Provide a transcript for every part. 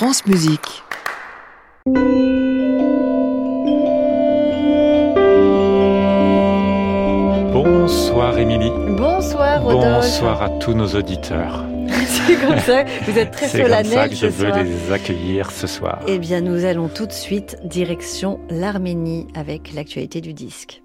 France Musique. Bonsoir Émilie. Bonsoir Rodolphe. Bonsoir à tous nos auditeurs. C'est comme ça, vous êtes très C'est comme ça solennel que je veux soir. les accueillir ce soir. Eh bien, nous allons tout de suite direction l'Arménie avec l'actualité du disque.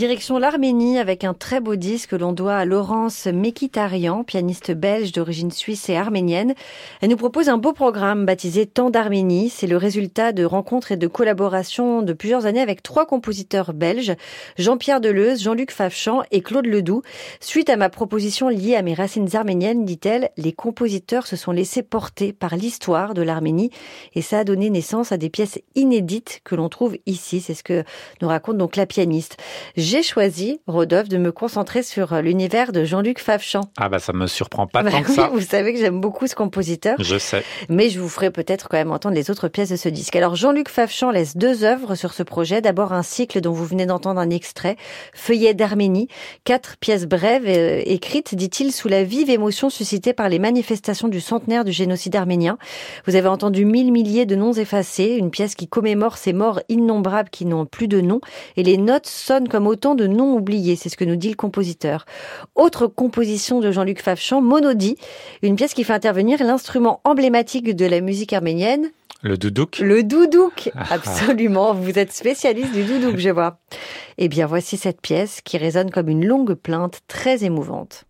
Direction l'Arménie avec un très beau disque que l'on doit à Laurence Mekitarian, pianiste belge d'origine suisse et arménienne. Elle nous propose un beau programme baptisé Temps d'Arménie. C'est le résultat de rencontres et de collaborations de plusieurs années avec trois compositeurs belges, Jean-Pierre Deleuze, Jean-Luc Favchan et Claude Ledoux. Suite à ma proposition liée à mes racines arméniennes, dit-elle, les compositeurs se sont laissés porter par l'histoire de l'Arménie et ça a donné naissance à des pièces inédites que l'on trouve ici. C'est ce que nous raconte donc la pianiste. J'ai choisi, Rodolphe, de me concentrer sur l'univers de Jean-Luc Favchan. Ah bah ça me surprend pas Bah tant que ça. vous savez que j'aime beaucoup ce compositeur, Je sais. mais je vous ferai peut-être quand même entendre les autres pièces de ce disque. Alors Jean-Luc Favchan laisse deux œuvres sur ce projet. D'abord un cycle dont vous venez d'entendre un extrait, Feuillet d'Arménie, quatre pièces brèves euh, écrites, dit-il, sous la vive émotion suscitée par les manifestations du centenaire du génocide arménien. Vous avez entendu mille milliers de noms effacés, une pièce qui commémore ces morts innombrables qui n'ont plus de nom, et les notes sonnent comme autant de noms oubliés, c'est ce que nous dit le compositeur. Autre composition de Jean-Luc Favchan, Monodie, une pièce qui fait intervenir l'instrument emblématique de la musique arménienne, Le doudouk. le doudouk. Ah. Absolument, vous êtes spécialiste du doudouk, je vois. Eh bien, voici cette pièce qui résonne comme une longue plainte très émouvante.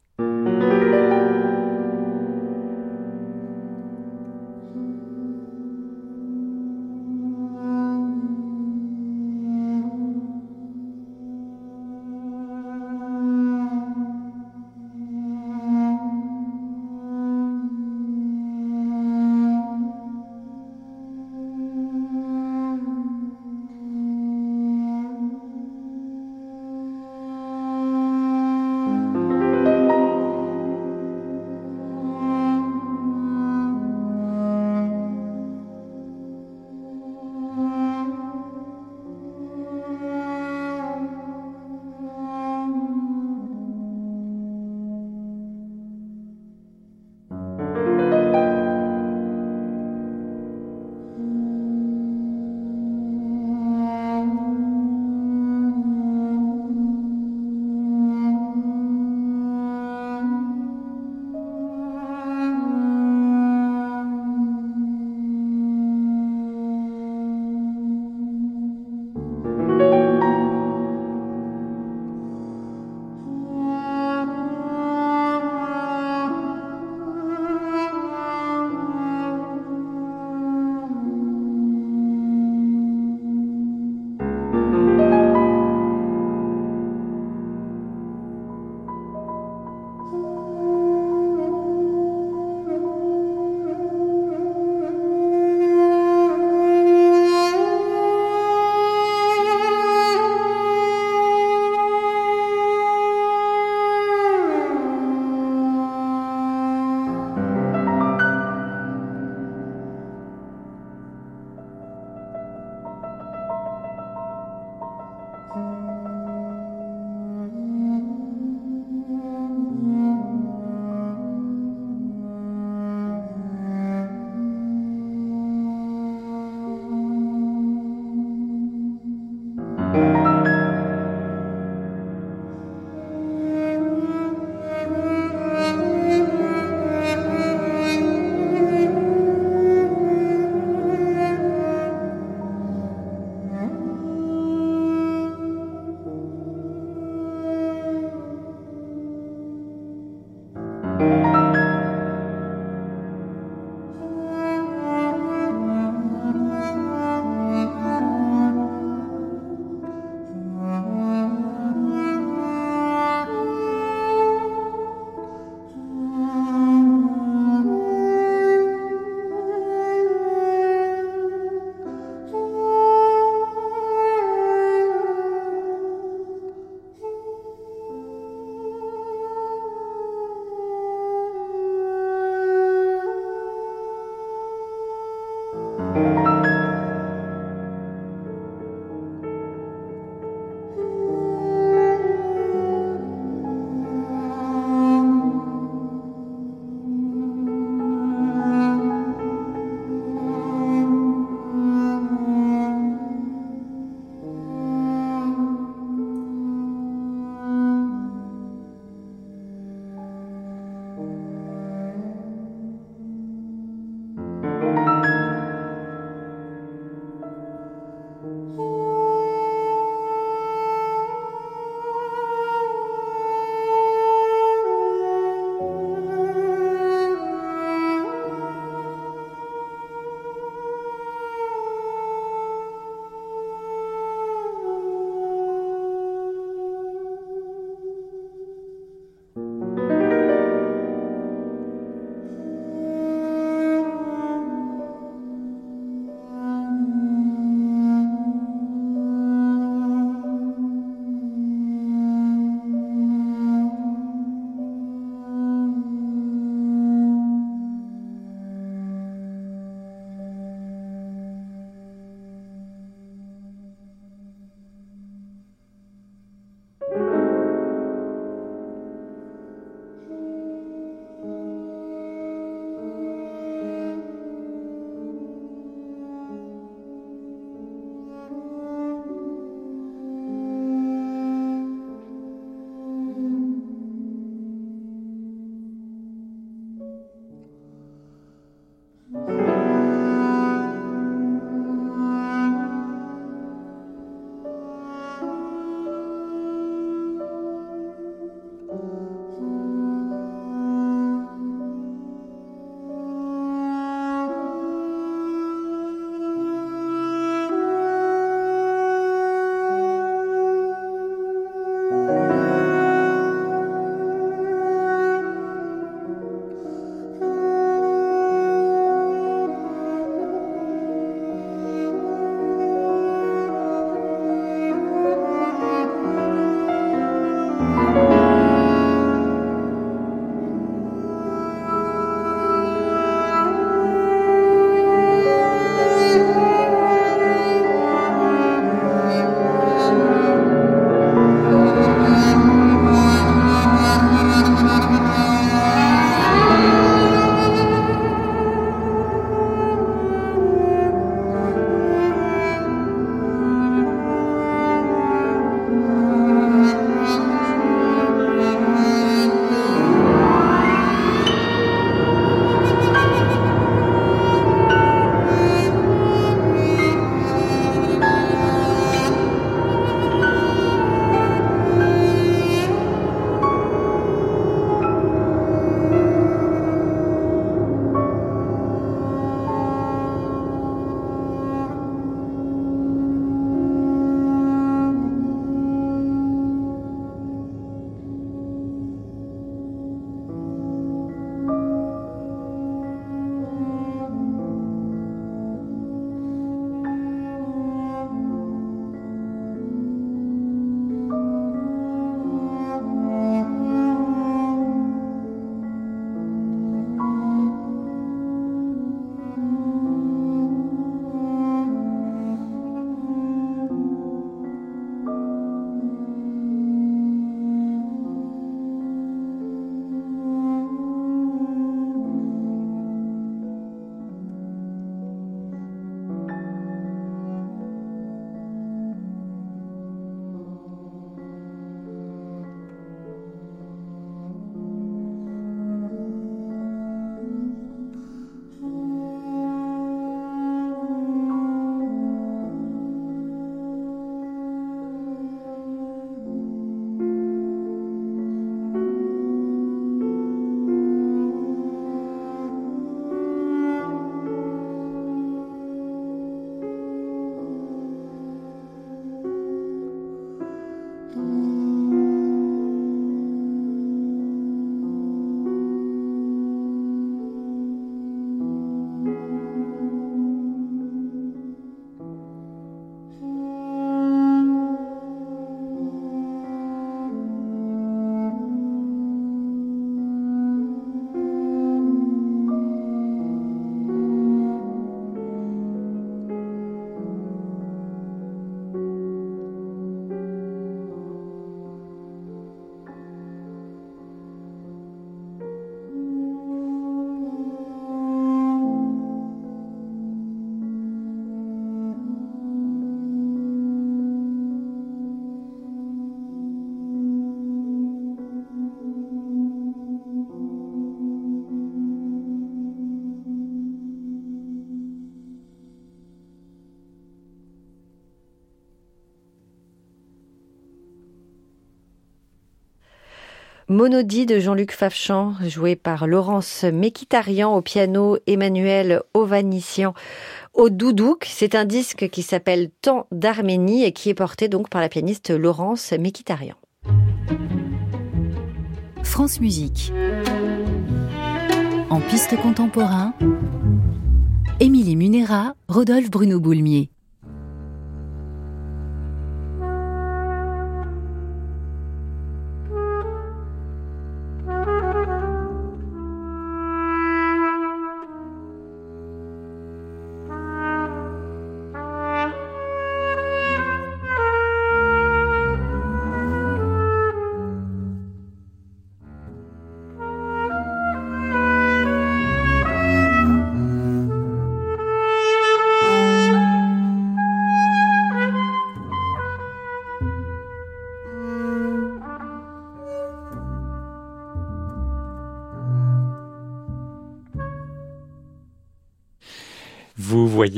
Monodie de Jean-Luc Favchan, joué par Laurence Mekitarian au piano, Emmanuel Ovanician au doudouk. C'est un disque qui s'appelle Temps d'Arménie et qui est porté donc par la pianiste Laurence Mekitarian. France Musique. En piste contemporain, Émilie Munera, Rodolphe Bruno Boulmier.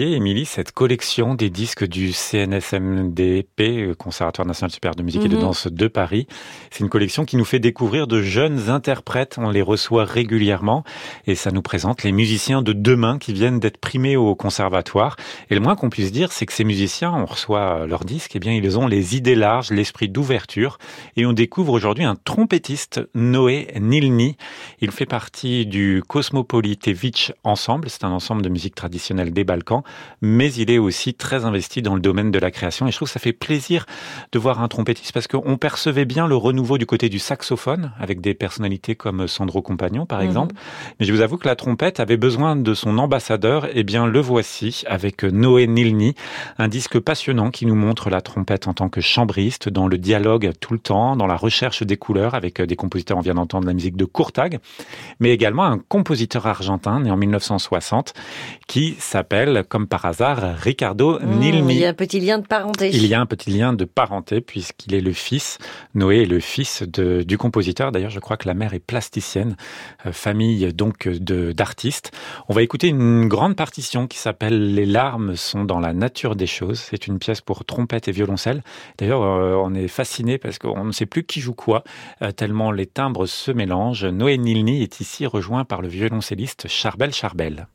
Émilie, cette collection des disques du CNSMDP, euh, Conservatoire national supérieur de musique et de Mhm. danse de Paris. C'est une collection qui nous fait découvrir de jeunes interprètes. On les reçoit régulièrement et ça nous présente les musiciens de demain qui viennent d'être primés au conservatoire. Et le moins qu'on puisse dire, c'est que ces musiciens, on reçoit euh, leurs disques, eh bien, ils ont les idées larges, l'esprit d'ouverture. Et on découvre aujourd'hui un trompettiste, Noé Nilni. Il fait partie du Cosmopolitevich Ensemble. C'est un ensemble de musique traditionnelle des Balkans, mais il est aussi très investi dans le domaine de la création. Et je trouve que ça fait plaisir de voir un trompettiste parce qu'on percevait bien le renouveau du côté du saxophone avec des personnalités comme Sandro Compagnon, par Mhm. exemple. Mais je vous avoue que la trompette avait besoin de son ambassadeur. Eh bien, le voici avec Noé Nilni, un disque passionnant qui nous montre la trompette en tant que chambriste, dans le dialogue tout le temps, dans la recherche des couleurs avec des compositeurs, on vient d'entendre la musique de Courtag, mais également un compositeur argentin né en 1960 qui s'appelle, comme par hasard, Ricardo Mmh, Nilmi. il y a un petit lien de parenté. Il y a un petit lien de parenté puisqu'il est le fils, Noé est le fils de, du compositeur. D'ailleurs, je crois que la mère est plasticienne, euh, famille donc d'artistes. On va écouter une grande partition qui s'appelle Les larmes sont dans la nature des choses. C'est une pièce pour trompette et violoncelle. D'ailleurs, euh, on est fasciné parce qu'on ne sait plus qui joue quoi, euh, tellement les timbres se mélangent. Noé Nilni est ici rejoint par le violoncelliste Charbel Charbel.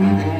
Mm-hmm.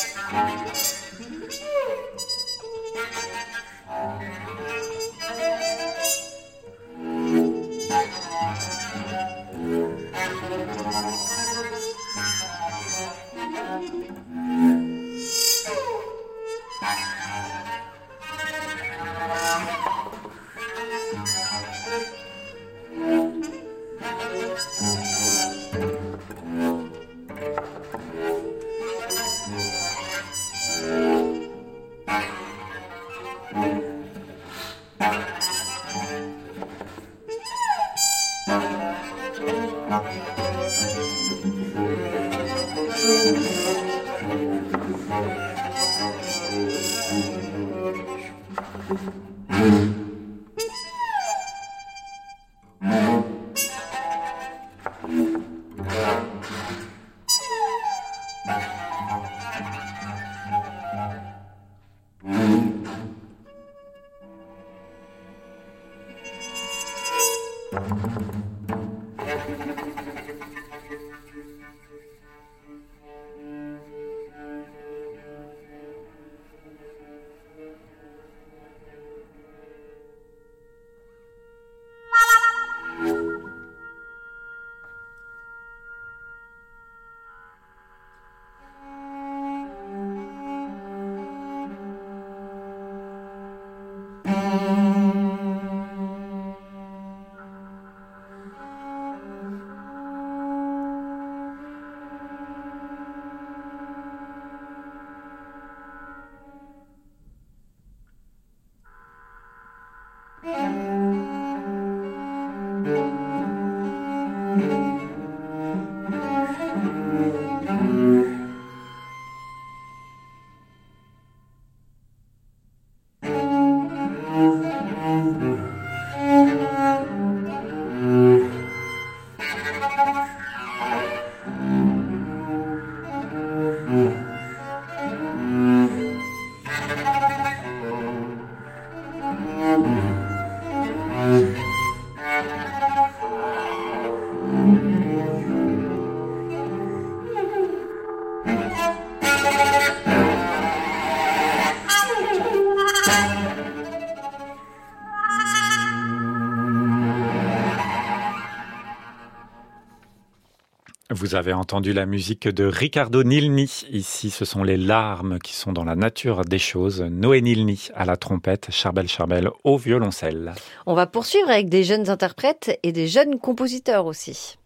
Vous avez entendu la musique de Ricardo Nilni. Ici, ce sont les larmes qui sont dans la nature des choses. Noé Nilni à la trompette, Charbel Charbel au violoncelle. On va poursuivre avec des jeunes interprètes et des jeunes compositeurs aussi.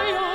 I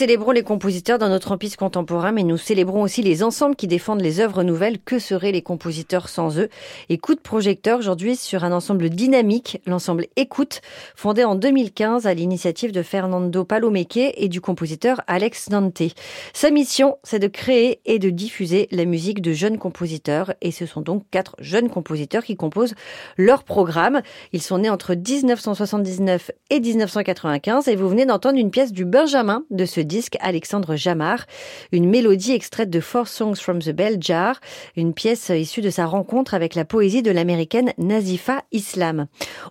célébrons les compositeurs dans notre empire contemporain, mais nous célébrons aussi les ensembles qui défendent les œuvres nouvelles. Que seraient les compositeurs sans eux? Et coup de projecteur aujourd'hui sur un ensemble dynamique, l'ensemble Écoute, fondé en 2015 à l'initiative de Fernando Palomeke et du compositeur Alex Dante. Sa mission, c'est de créer et de diffuser la musique de jeunes compositeurs, et ce sont donc quatre jeunes compositeurs qui composent leur programme. Ils sont nés entre 1979 et 1995, et vous venez d'entendre une pièce du Benjamin de ce disque, Alexandre Jamar, une mélodie extraite de Four Songs from the Bell Jar, une pièce issue de sa rencontre avec la poésie de l'américaine Nazifa Islam.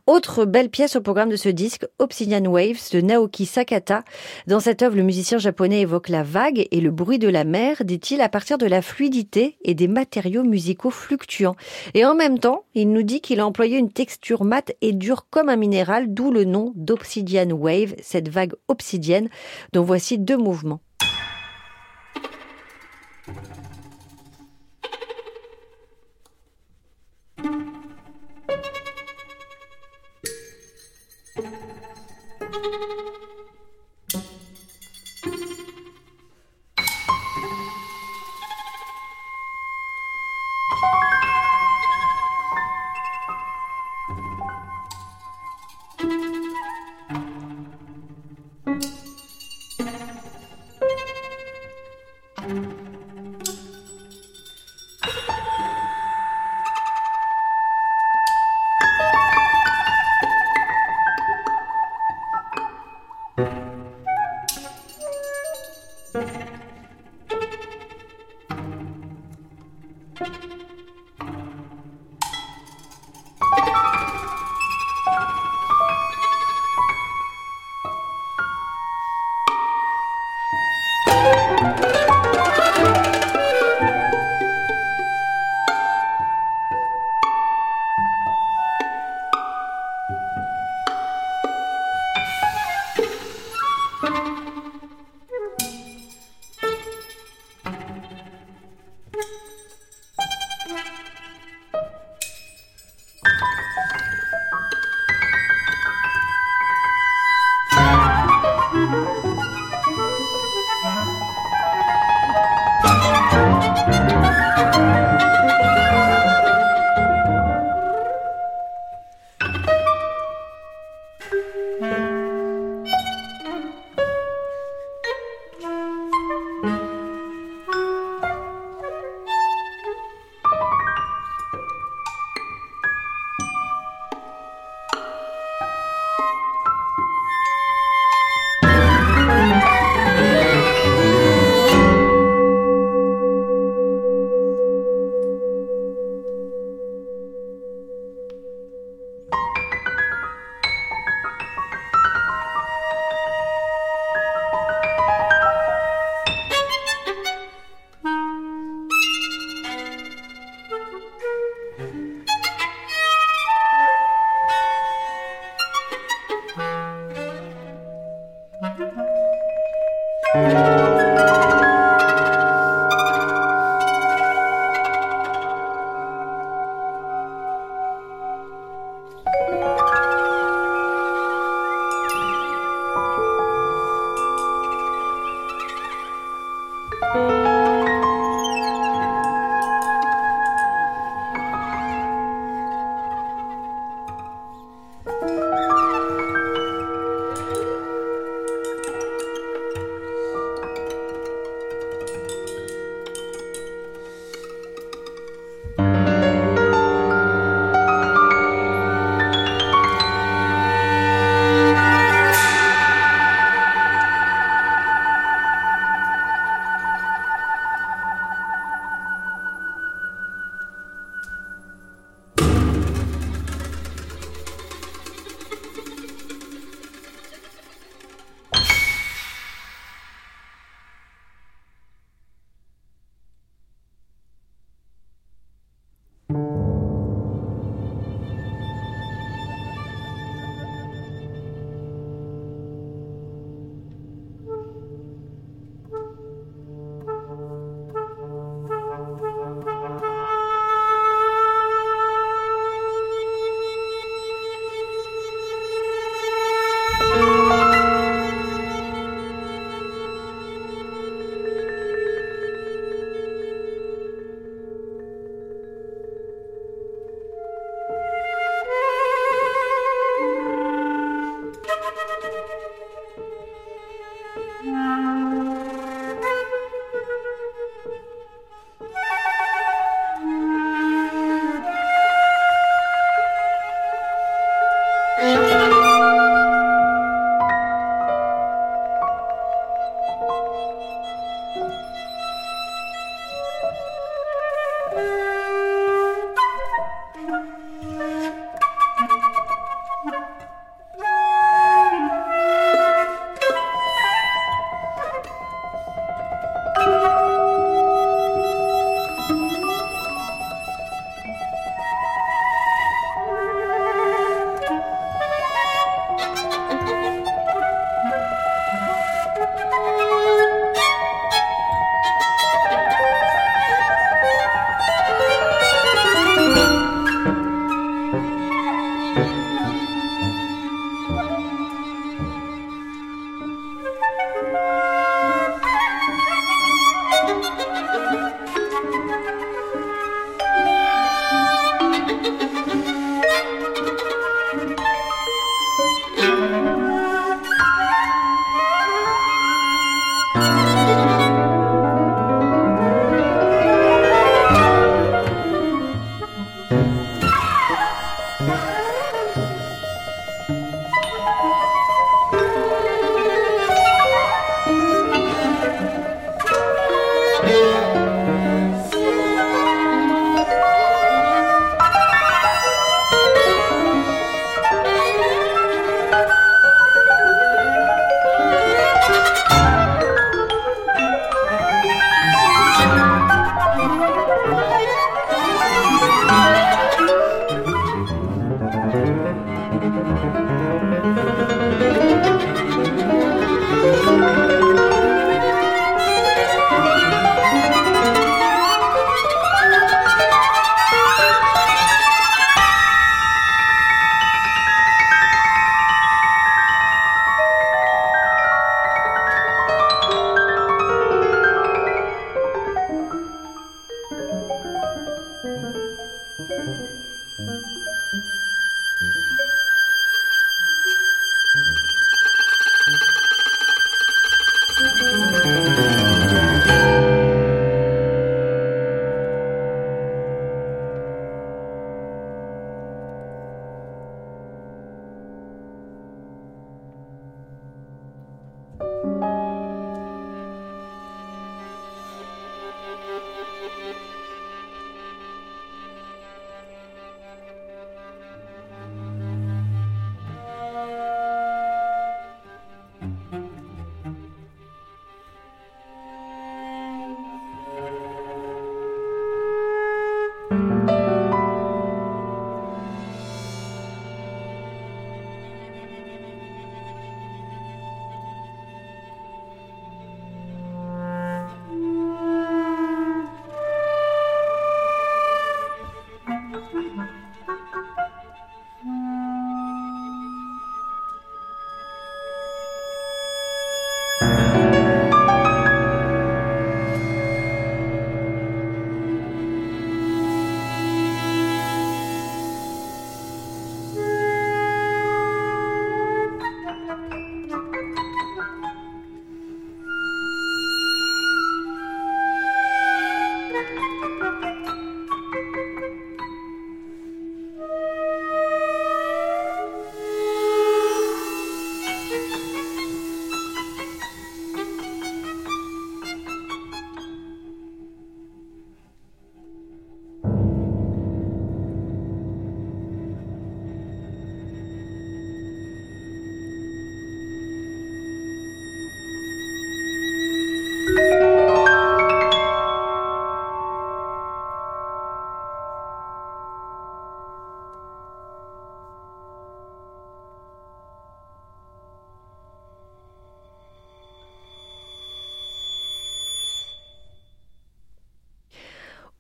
Autre belle pièce au programme de ce disque, Obsidian Waves de Naoki Sakata. Dans cette œuvre, le musicien japonais évoque la vague et le bruit de la mer, dit-il, à partir de la fluidité et des matériaux musicaux fluctuants. Et en même temps, il nous dit qu'il a employé une texture mate et dure comme un minéral, d'où le nom d'Obsidian Wave, cette vague obsidienne dont voici deux mouvements.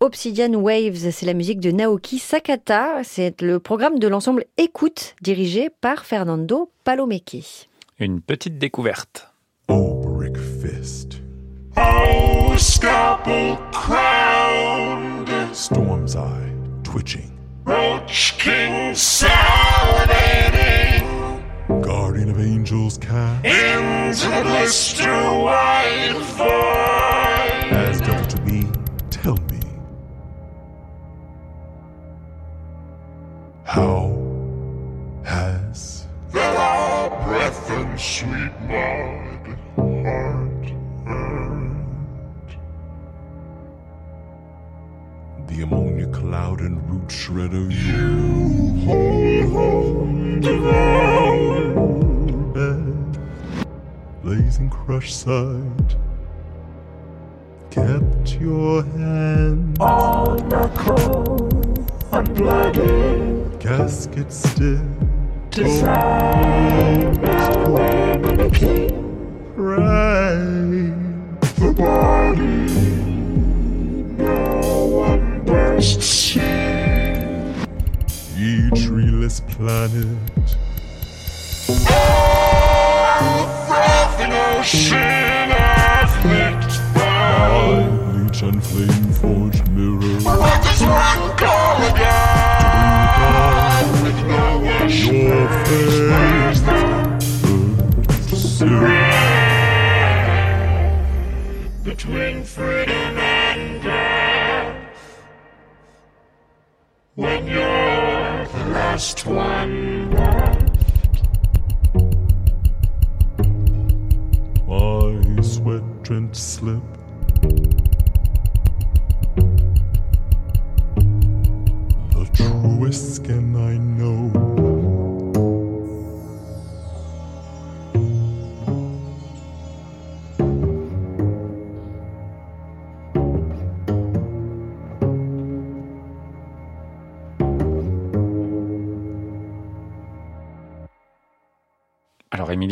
Obsidian Waves, c'est la musique de Naoki Sakata. C'est le programme de l'ensemble Écoute, dirigé par Fernando Palomeki. Une petite découverte. Oh, brick fist. Oh, scalpel crowned. Storm's eye twitching. Roach king salivating. Guardian of angels cast. Into the blister white void. How has law breath and sweet blood heart earned? The ammonia cloud and root shredder you hold, hold, devoured. Blazing crush side kept your hand on the cold unblooded casket still. Designed the king right the body no one burst see ye treeless planet oh frothing ocean afflict by bleach and flame forged mirror what does one call again your face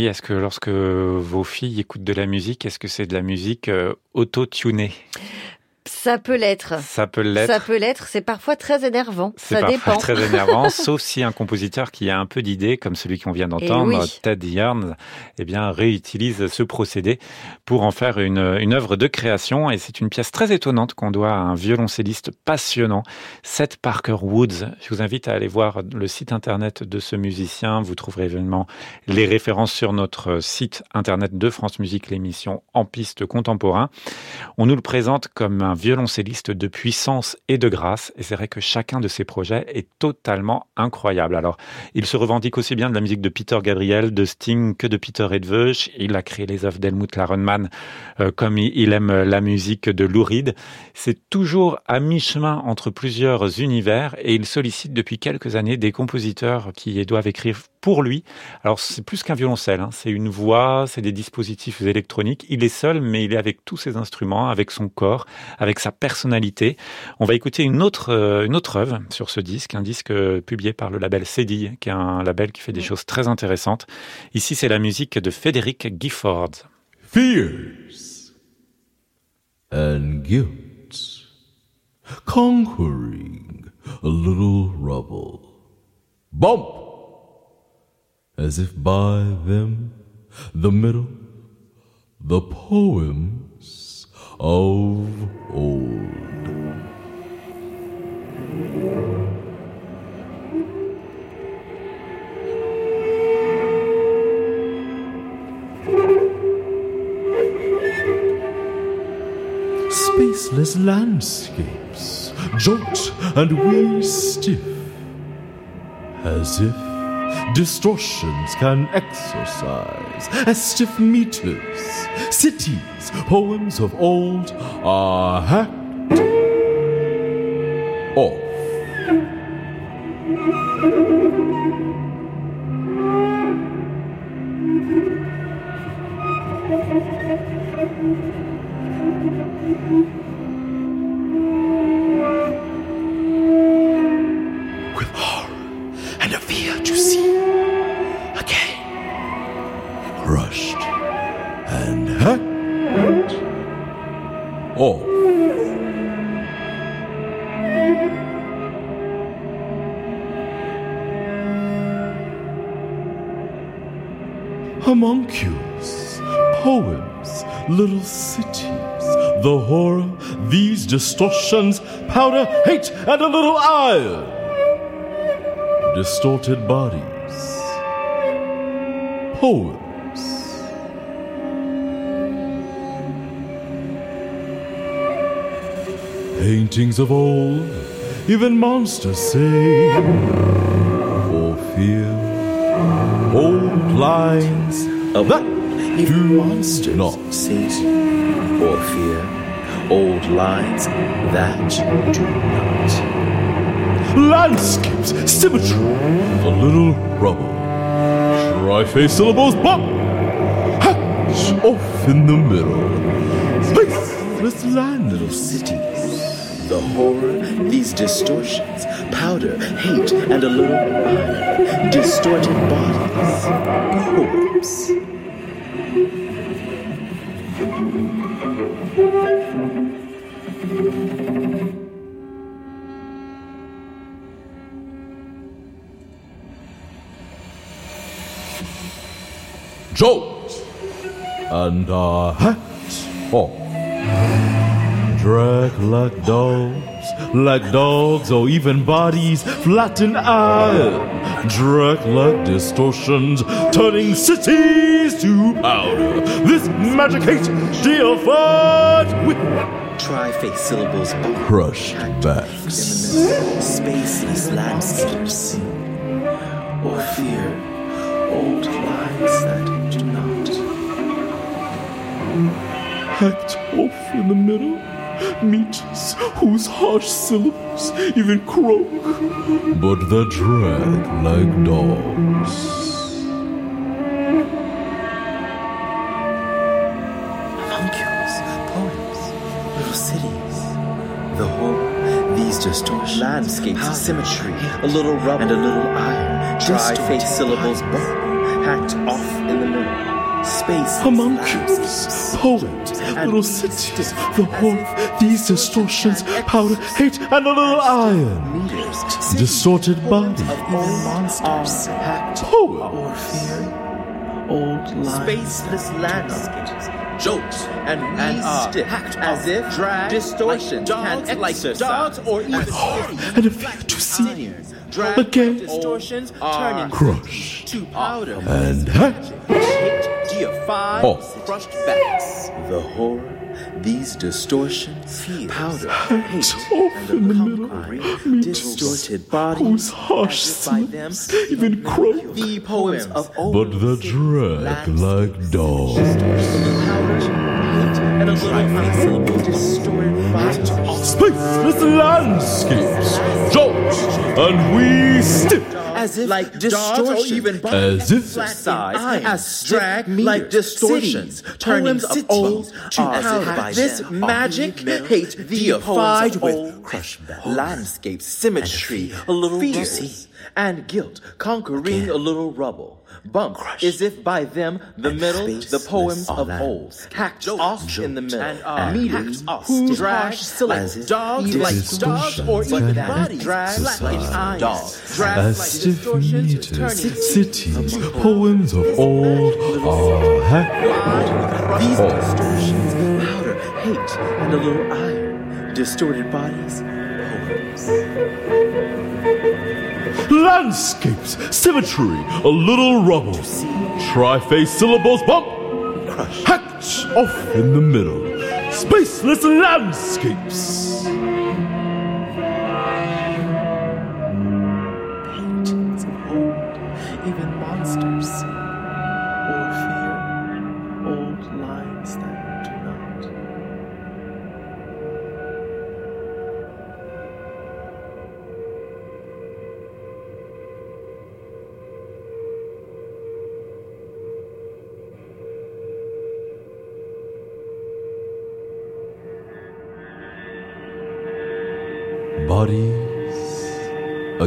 est-ce que lorsque vos filles écoutent de la musique, est-ce que c'est de la musique euh, auto-tunée? Ça peut l'être. Ça peut l'être. Ça peut l'être. C'est parfois très énervant. Ça parfois dépend. très énervant, sauf si un compositeur qui a un peu d'idées, comme celui qu'on vient d'entendre, Eh oui. Ted Yarns, eh bien, réutilise ce procédé pour en faire une, une œuvre de création. Et c'est une pièce très étonnante qu'on doit à un violoncelliste passionnant, Seth Parker Woods. Je vous invite à aller voir le site internet de ce musicien. Vous trouverez évidemment les références sur notre site internet de France Musique, l'émission En piste contemporain. On nous le présente comme un violoncelliste de puissance et de grâce. Et c'est vrai que chacun de ses projets est totalement incroyable. Alors, il se revendique aussi bien de la musique de Peter Gabriel, de Sting que de Peter Edveuch. Il a créé les œuvres d'Helmut Larenmann, euh, comme il aime la musique de Lou Reed. C'est toujours à mi-chemin entre plusieurs univers et il sollicite depuis quelques années des compositeurs qui doivent écrire pour lui. Alors, c'est plus qu'un violoncelle, hein. c'est une voix, c'est des dispositifs électroniques. Il est seul, mais il est avec tous ses instruments, avec son corps, avec sa personnalité. On va écouter une autre, euh, une autre œuvre sur ce disque, un disque euh, publié par le label Cédille, qui est un label qui fait des choses très intéressantes. Ici, c'est la musique de Frédéric Gifford. fears and guilt, conquering a little rubble. Bump! As if by them, the middle, the poems of old. Spaceless landscapes jolt and we stiff, as if distortions can exercise as stiff meters. Cities, poems of old are hacked off. Homunculus, poems, little cities, the horror, these distortions, powder, hate, and a little iron. Distorted bodies, poems. Paintings of old, even monsters say, for fear, old lines Of that. Do monsters not see or fear old lines that do not. landscapes, symmetry, the little rubble, tri-face syllables, but hatch off in the middle, spaceless land, Little cities, the horror, these distortions, powder, hate, and a little iron, distorted bodies, poems. jolt, and a hat off. Like dogs, like dogs, or even bodies, flatten out, Drag like distortions, turning cities to powder. This magic hate deified with Tri-face syllables, crushed in the backs. middle, spaceless landscapes, or fear old lines that do not. hacked off in the middle. Meets whose harsh syllables even croak, but they drag like dogs. homunculus, poems, little cities, the whole, these distortions, landscapes, symmetry, a little rubble, and a little iron, tri-face syllables, both hacked off in the middle, Homunculus, poems, little cities, the whole, these distortions, powder, hate, and a little iron. meters, Distorted body, even monsters, hacked poem, or fear, old lines, spaceless landscapes. Jokes and and uh, hacked as if drag distortions dogs, can like dogs or even and a fear to see drag again, distortions turn into crush, to powder. and hack hate deified off. Oh. crushed backs the horror these distortions powder hate and the the middle, conquering distorted bodies whose harsh by them even croak, the poems of old but the drag like dogs. and a little syllable distorted bodies. Spaceless landscapes, jolt, and we stiff as if like distortions even as if size as drag like distortions. Turnings of old to powder this magic hate deified with crushed landscape symmetry a little fears. and guilt conquering a little rubble bump as if by them the middle the poems of old. Hacked off in the middle. And uh, meters who drag syllables dogs like dogs or even bodies drag like iron dogs. Drag as like stiff distortions. meters, turning cities, poems of old are hacked These distortions, powder, hate, and a little iron, distorted bodies, poems. Landscapes, symmetry, a little rubble, tri-face syllables, bump, hacked off in the middle, spaceless landscapes.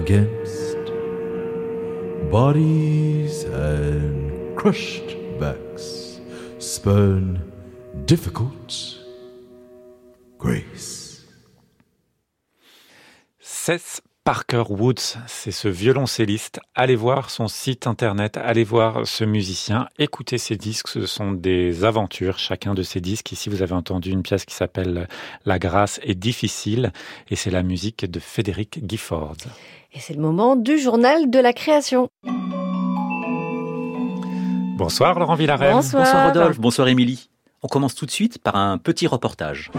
Against bodies and crushed backs spurn difficult grace. Ses Parker Woods, c'est ce violoncelliste. Allez voir son site internet, allez voir ce musicien, écoutez ses disques, ce sont des aventures, chacun de ces disques. Ici, vous avez entendu une pièce qui s'appelle La grâce est difficile et c'est la musique de Frédéric Gifford. Et c'est le moment du journal de la création. Bonsoir Laurent Villarem. Bonsoir. Bonsoir Rodolphe, bonsoir Émilie. On commence tout de suite par un petit reportage.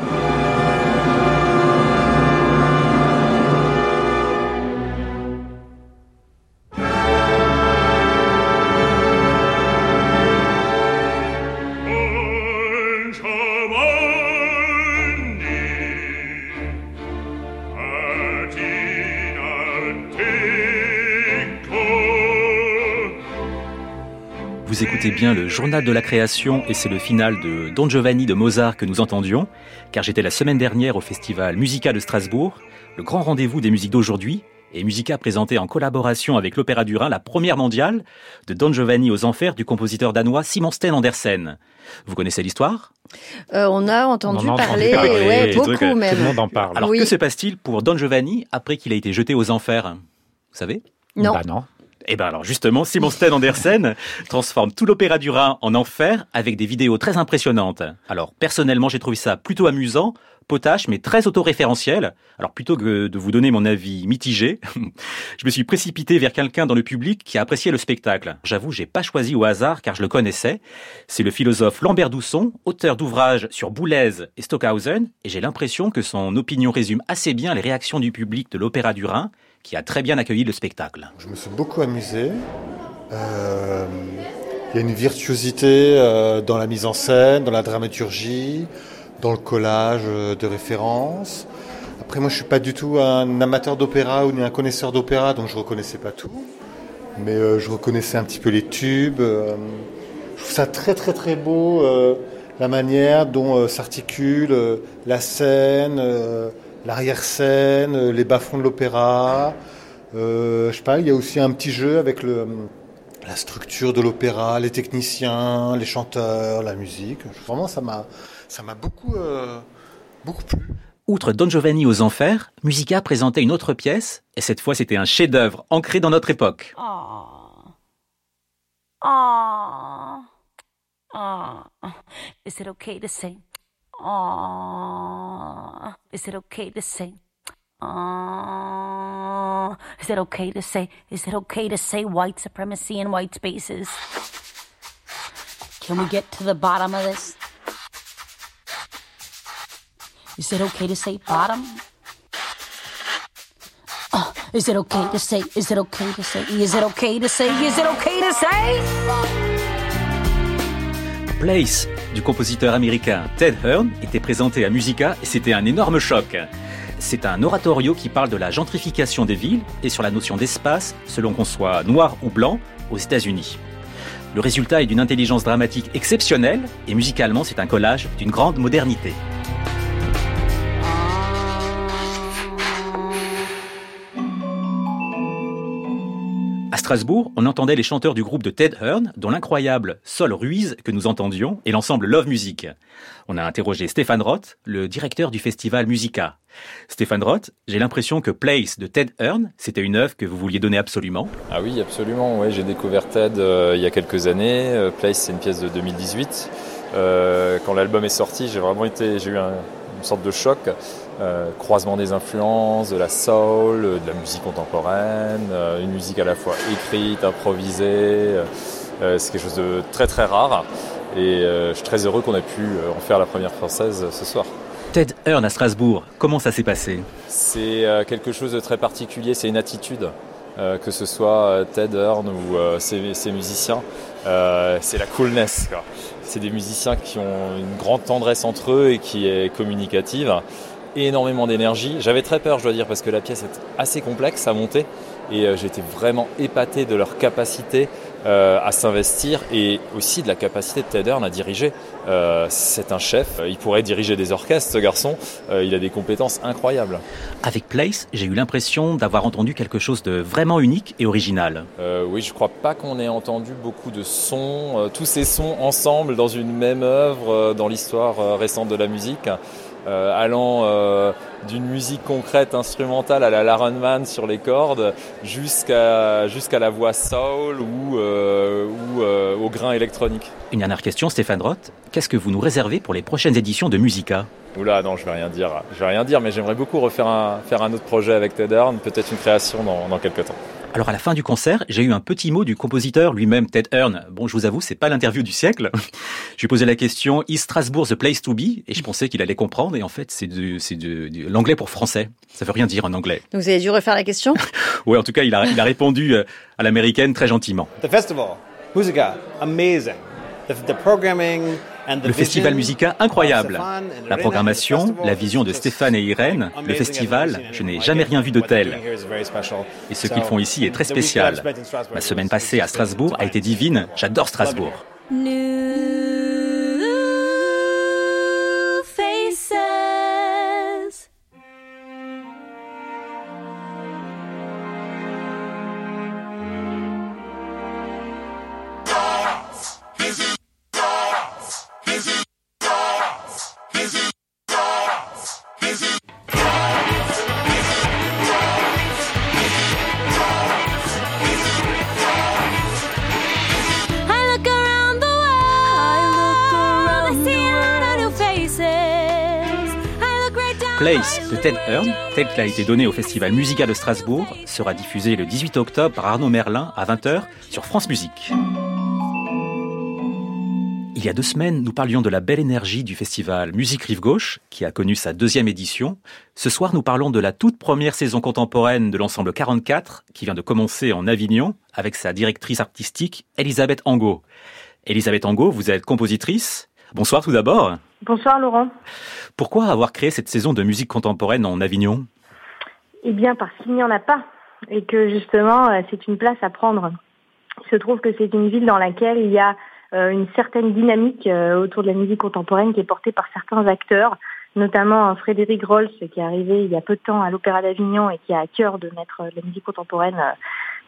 Écoutez bien le journal de la création et c'est le final de Don Giovanni de Mozart que nous entendions, car j'étais la semaine dernière au festival Musica de Strasbourg, le grand rendez-vous des musiques d'aujourd'hui, et Musica présenté en collaboration avec l'Opéra du Rhin la première mondiale de Don Giovanni aux Enfers du compositeur danois Simon Sten Andersen. Vous connaissez l'histoire? Euh, on a entendu On en a entendu parler, parler, ouais, beaucoup trucs, Tout le monde en parle. Alors Oui. que se passe-t-il pour Don Giovanni après qu'il a été jeté aux Enfers? Vous savez? Non. Bah non. Eh ben alors justement, Simon Sten Andersen transforme tout l'opéra du Rhin en enfer avec des vidéos très impressionnantes. Alors personnellement, j'ai trouvé ça plutôt amusant, potache, mais très autoréférentiel. Alors plutôt que de vous donner mon avis mitigé, je me suis précipité vers quelqu'un dans le public qui a apprécié le spectacle. J'avoue, j'ai pas choisi au hasard car je le connaissais. C'est le philosophe Lambert Dousson, auteur d'ouvrages sur Boulez et Stockhausen, et j'ai l'impression que son opinion résume assez bien les réactions du public de l'opéra du Rhin, qui a très bien accueilli le spectacle. Je me suis beaucoup amusé. Euh, Il y a une virtuosité euh, dans la mise en scène, dans la dramaturgie, dans le collage euh, de références. Après, moi, je suis pas du tout un amateur d'opéra ou ni un connaisseur d'opéra, donc je reconnaissais pas tout. Mais je reconnaissais un petit peu les tubes. je trouve ça très, très, très beau, la manière dont s'articule la scène, l'arrière-scène, euh, les bas-fonds de l'opéra. Euh, je sais pas, il y a aussi un petit jeu avec le, la structure de l'opéra, les techniciens, les chanteurs, la musique. Vraiment, ça m'a, ça m'a beaucoup, euh, beaucoup plu. Outre Don Giovanni aux Enfers, Musica présentait une autre pièce, et cette fois c'était un chef-d'œuvre ancré dans notre époque. Aww. Aww. Aww. Is it okay to say? Aww. Is it okay to say? Aww. Is it okay to say? Is it okay to say white supremacy in white spaces? Can we get to the bottom of this? Is it okay to say bottom? Uh, is it okay to say? Is it okay to say? Is it okay to say? Is it okay to say? Place du compositeur américain Ted Hearn était présenté à Musica et c'était un énorme choc. C'est un oratorio qui parle de la gentrification des villes et sur la notion d'espace selon qu'on soit noir ou blanc aux États-Unis. Le résultat est d'une intelligence dramatique exceptionnelle et musicalement c'est un collage d'une grande modernité. On entendait les chanteurs du groupe de Ted Hearn, dont l'incroyable Sol Ruiz que nous entendions, et l'ensemble Love Music. On a interrogé Stéphane Roth, le directeur du festival Musica. Stéphane Roth, j'ai l'impression que Place de Ted Hearn, c'était une œuvre que vous vouliez donner absolument. Ah oui, absolument. J'ai découvert Ted euh, il y a quelques années. Euh, Place, c'est une pièce de 2018. Euh, quand l'album est sorti, j'ai vraiment été, j'ai eu un- une sorte de choc. Euh, croisement des influences, de la soul, euh, de la musique contemporaine, euh, une musique à la fois écrite, improvisée. euh, c'est quelque chose de très très rare. Et je suis très heureux qu'on ait pu en faire la première française ce soir. Ted Hearn à Strasbourg, comment ça s'est passé? C'est quelque chose de très particulier, c'est une attitude, que ce soit Ted Hearn ou ses, ses musiciens, c'est la coolness. quoi. C'est des musiciens qui ont une grande tendresse entre eux et qui est communicative, énormément d'énergie. J'avais très peur, je dois dire, parce que la pièce est assez complexe à monter et euh, j'ai été vraiment épaté de leur capacité euh, à s'investir et aussi de la capacité de Ted Hearn à diriger. Euh, c'est un chef, il pourrait diriger des orchestres, ce garçon, Euh, il a des compétences incroyables. Avec Place, j'ai eu l'impression d'avoir entendu quelque chose de vraiment unique et original. Euh, oui, je crois pas qu'on ait entendu beaucoup de sons, euh, tous ces sons ensemble dans une même œuvre euh, dans l'histoire euh, récente de la musique. Allant d'une musique concrète instrumentale à la Laronman sur les cordes jusqu'à jusqu'à la voix soul ou, ou au grain électronique. Une dernière question, Stéphane Roth. Qu'est-ce que vous nous réservez pour les prochaines éditions de Musica? Oula, non, je vais rien dire. Je vais rien dire, mais j'aimerais beaucoup refaire un, faire un autre projet avec Ted Hearn, peut-être une création dans, dans quelques temps. Alors à la fin du concert, j'ai eu un petit mot du compositeur lui-même, Ted Hearn. Bon, je vous avoue, c'est pas l'interview du siècle. je lui ai posé la question Is Strasbourg the place to be? Et je pensais qu'il allait comprendre. Et en fait, c'est de, c'est de, l'anglais pour français. Ça veut rien dire en anglais. Donc vous avez dû refaire la question? Oui, en tout cas, il a, il a répondu euh, à l'américaine très gentiment. The festival, musica, amazing. Le festival Musica, incroyable. La programmation, la vision de Stéphane et Irène, le festival, je n'ai jamais rien vu de tel. Et ce qu'ils font ici est très spécial. La semaine passée à Strasbourg a été divine, j'adore Strasbourg. De Ted Hearn, tel qu'il a été donné au Festival Musical de Strasbourg, sera diffusé le 18 octobre par Arnaud Merlin à 20h sur France Musique. Il y a deux semaines, nous parlions de la belle énergie du festival Musique Rive Gauche, qui a connu sa deuxième édition. Ce soir, nous parlons de la toute première saison contemporaine de l'ensemble 44, qui vient de commencer en Avignon, avec sa directrice artistique, Elisabeth Angot. Elisabeth Angot, vous êtes compositrice. Bonsoir tout d'abord. Bonsoir Laurent. Pourquoi avoir créé cette saison de musique contemporaine en Avignon? Eh bien parce qu'il n'y en a pas et que justement euh, c'est une place à prendre. Il se trouve que c'est une ville dans laquelle il y a euh, une certaine dynamique euh, autour de la musique contemporaine qui est portée par certains acteurs, notamment Frédéric Rolls qui est arrivé il y a peu de temps à l'Opéra d'Avignon et qui a à cœur de mettre la musique contemporaine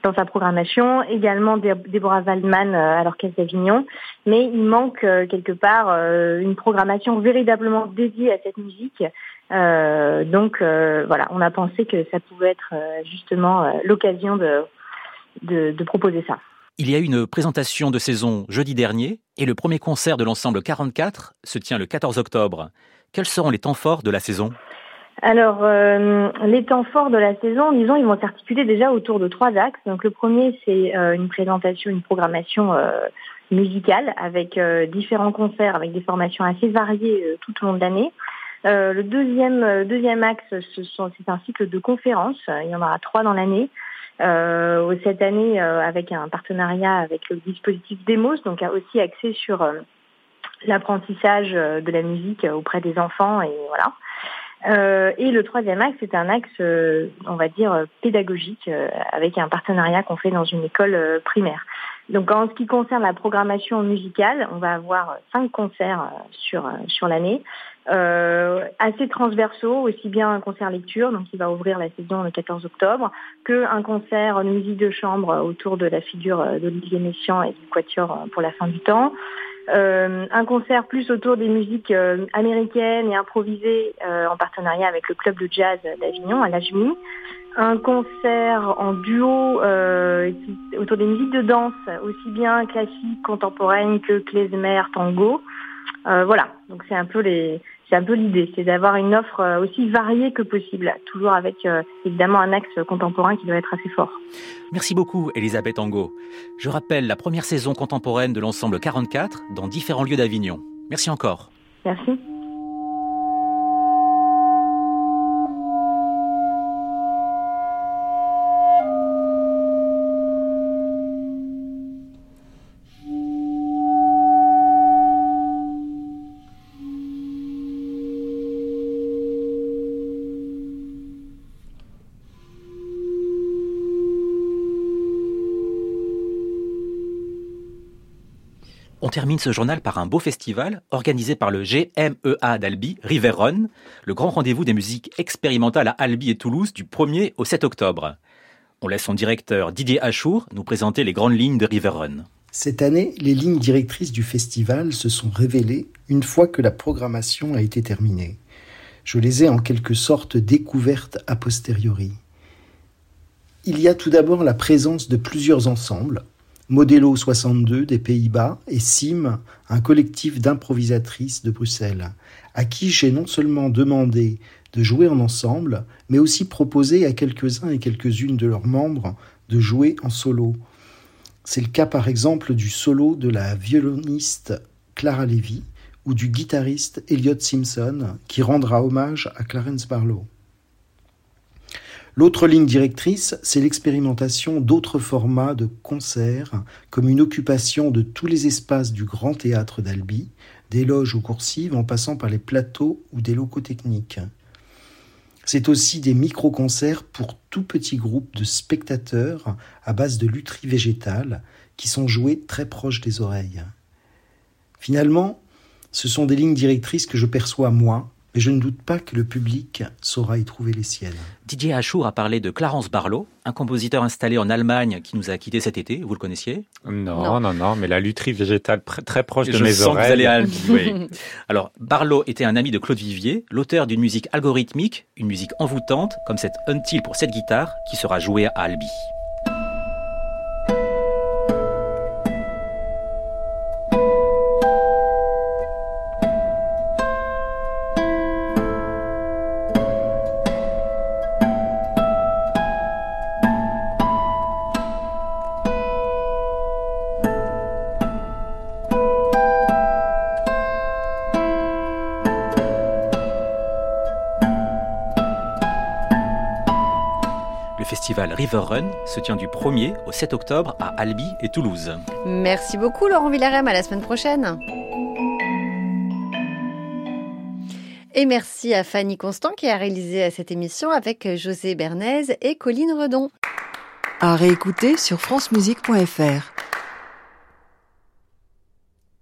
dans sa programmation, également Déborah Waldman euh, à l'Orchestre d'Avignon, mais il manque euh, quelque part euh, une programmation véritablement dédiée à cette musique. donc voilà, on a pensé que ça pouvait être justement l'occasion de, de proposer ça. Il y a eu une présentation de saison jeudi dernier et le premier concert de l'ensemble 44 se tient le 14 octobre. Quels seront les temps forts de la saison? Alors, euh, les temps forts de la saison, disons, ils vont s'articuler déjà autour de trois axes. Donc, le premier, c'est euh, une présentation, une programmation euh, musicale avec différents concerts, avec des formations assez variées tout au long de l'année. le deuxième, deuxième axe, c'est un cycle de conférences. Il y en aura trois dans l'année. cette année, avec un partenariat avec le dispositif Demos, donc aussi axé sur l'apprentissage de la musique auprès des enfants et voilà. Euh, et le troisième axe, c'est un axe, euh, on va dire, pédagogique, euh, avec un partenariat qu'on fait dans une école primaire. Donc en ce qui concerne la programmation musicale, on va avoir cinq concerts sur, sur l'année, assez transversaux, aussi bien un concert lecture, donc qui va ouvrir la saison le 14 octobre, qu'un concert de musique de chambre autour de la figure d'Olivier Messiaen et du Quatuor pour la fin du temps, euh, un concert plus autour des musiques euh, américaines et improvisées euh, en partenariat avec le club de jazz d'Avignon à l'AJMI. Un concert en duo autour des musiques de danse, aussi bien classiques, contemporaines que klezmer, tango. voilà, donc c'est un peu les, c'est un peu l'idée, c'est d'avoir une offre euh, aussi variée que possible, toujours avec euh, évidemment un axe contemporain qui doit être assez fort. Merci beaucoup Elisabeth Angot. Je rappelle la première saison contemporaine de l'ensemble 44 dans différents lieux d'Avignon. Merci encore. Merci. Termine ce journal par un beau festival organisé par le GMEA d'Albi, River Run, le grand rendez-vous des musiques expérimentales à Albi et Toulouse du 1er au 7 octobre. On laisse son directeur Didier Achour nous présenter les grandes lignes de River Run. Cette année, les lignes directrices du festival se sont révélées une fois que la programmation a été terminée. Je les ai en quelque sorte découvertes a posteriori. Il y a tout d'abord la présence de plusieurs ensembles, Modelo 62 des Pays-Bas et SIM, un collectif d'improvisatrices de Bruxelles, à qui j'ai non seulement demandé de jouer en ensemble, mais aussi proposé à quelques-uns et quelques-unes de leurs membres de jouer en solo. C'est le cas par exemple du solo de la violoniste Clara Levy ou du guitariste Elliot Simpson qui rendra hommage à Clarence Barlow. L'autre ligne directrice, c'est l'expérimentation d'autres formats de concerts, comme une occupation de tous les espaces du grand théâtre d'Albi, des loges ou coursives en passant par les plateaux ou des locaux techniques. C'est aussi des micro-concerts pour tout petits groupes de spectateurs à base de lutherie végétale qui sont joués très proches des oreilles. Finalement, ce sont des lignes directrices que je perçois moi, mais je ne doute pas que le public saura y trouver les siennes. Didier Achour a parlé de Clarence Barlow, un compositeur installé en Allemagne qui nous a quittés cet été. Vous le connaissiez? Non, non, non, mais la lutherie végétale très proche de je mes sens oreilles. Que vous allez à Albi, oui. Alors, Barlow était un ami de Claude Vivier, l'auteur d'une musique algorithmique, une musique envoûtante, comme cette Until pour cette guitare, qui sera jouée à Albi. River Run se tient du 1er au 7 octobre à Albi et Toulouse. Merci beaucoup Laurent Villarem, à la semaine prochaine. Et merci à Fanny Constant qui a réalisé cette émission avec José Bernays et Colline Redon. À réécouter sur francemusique.fr.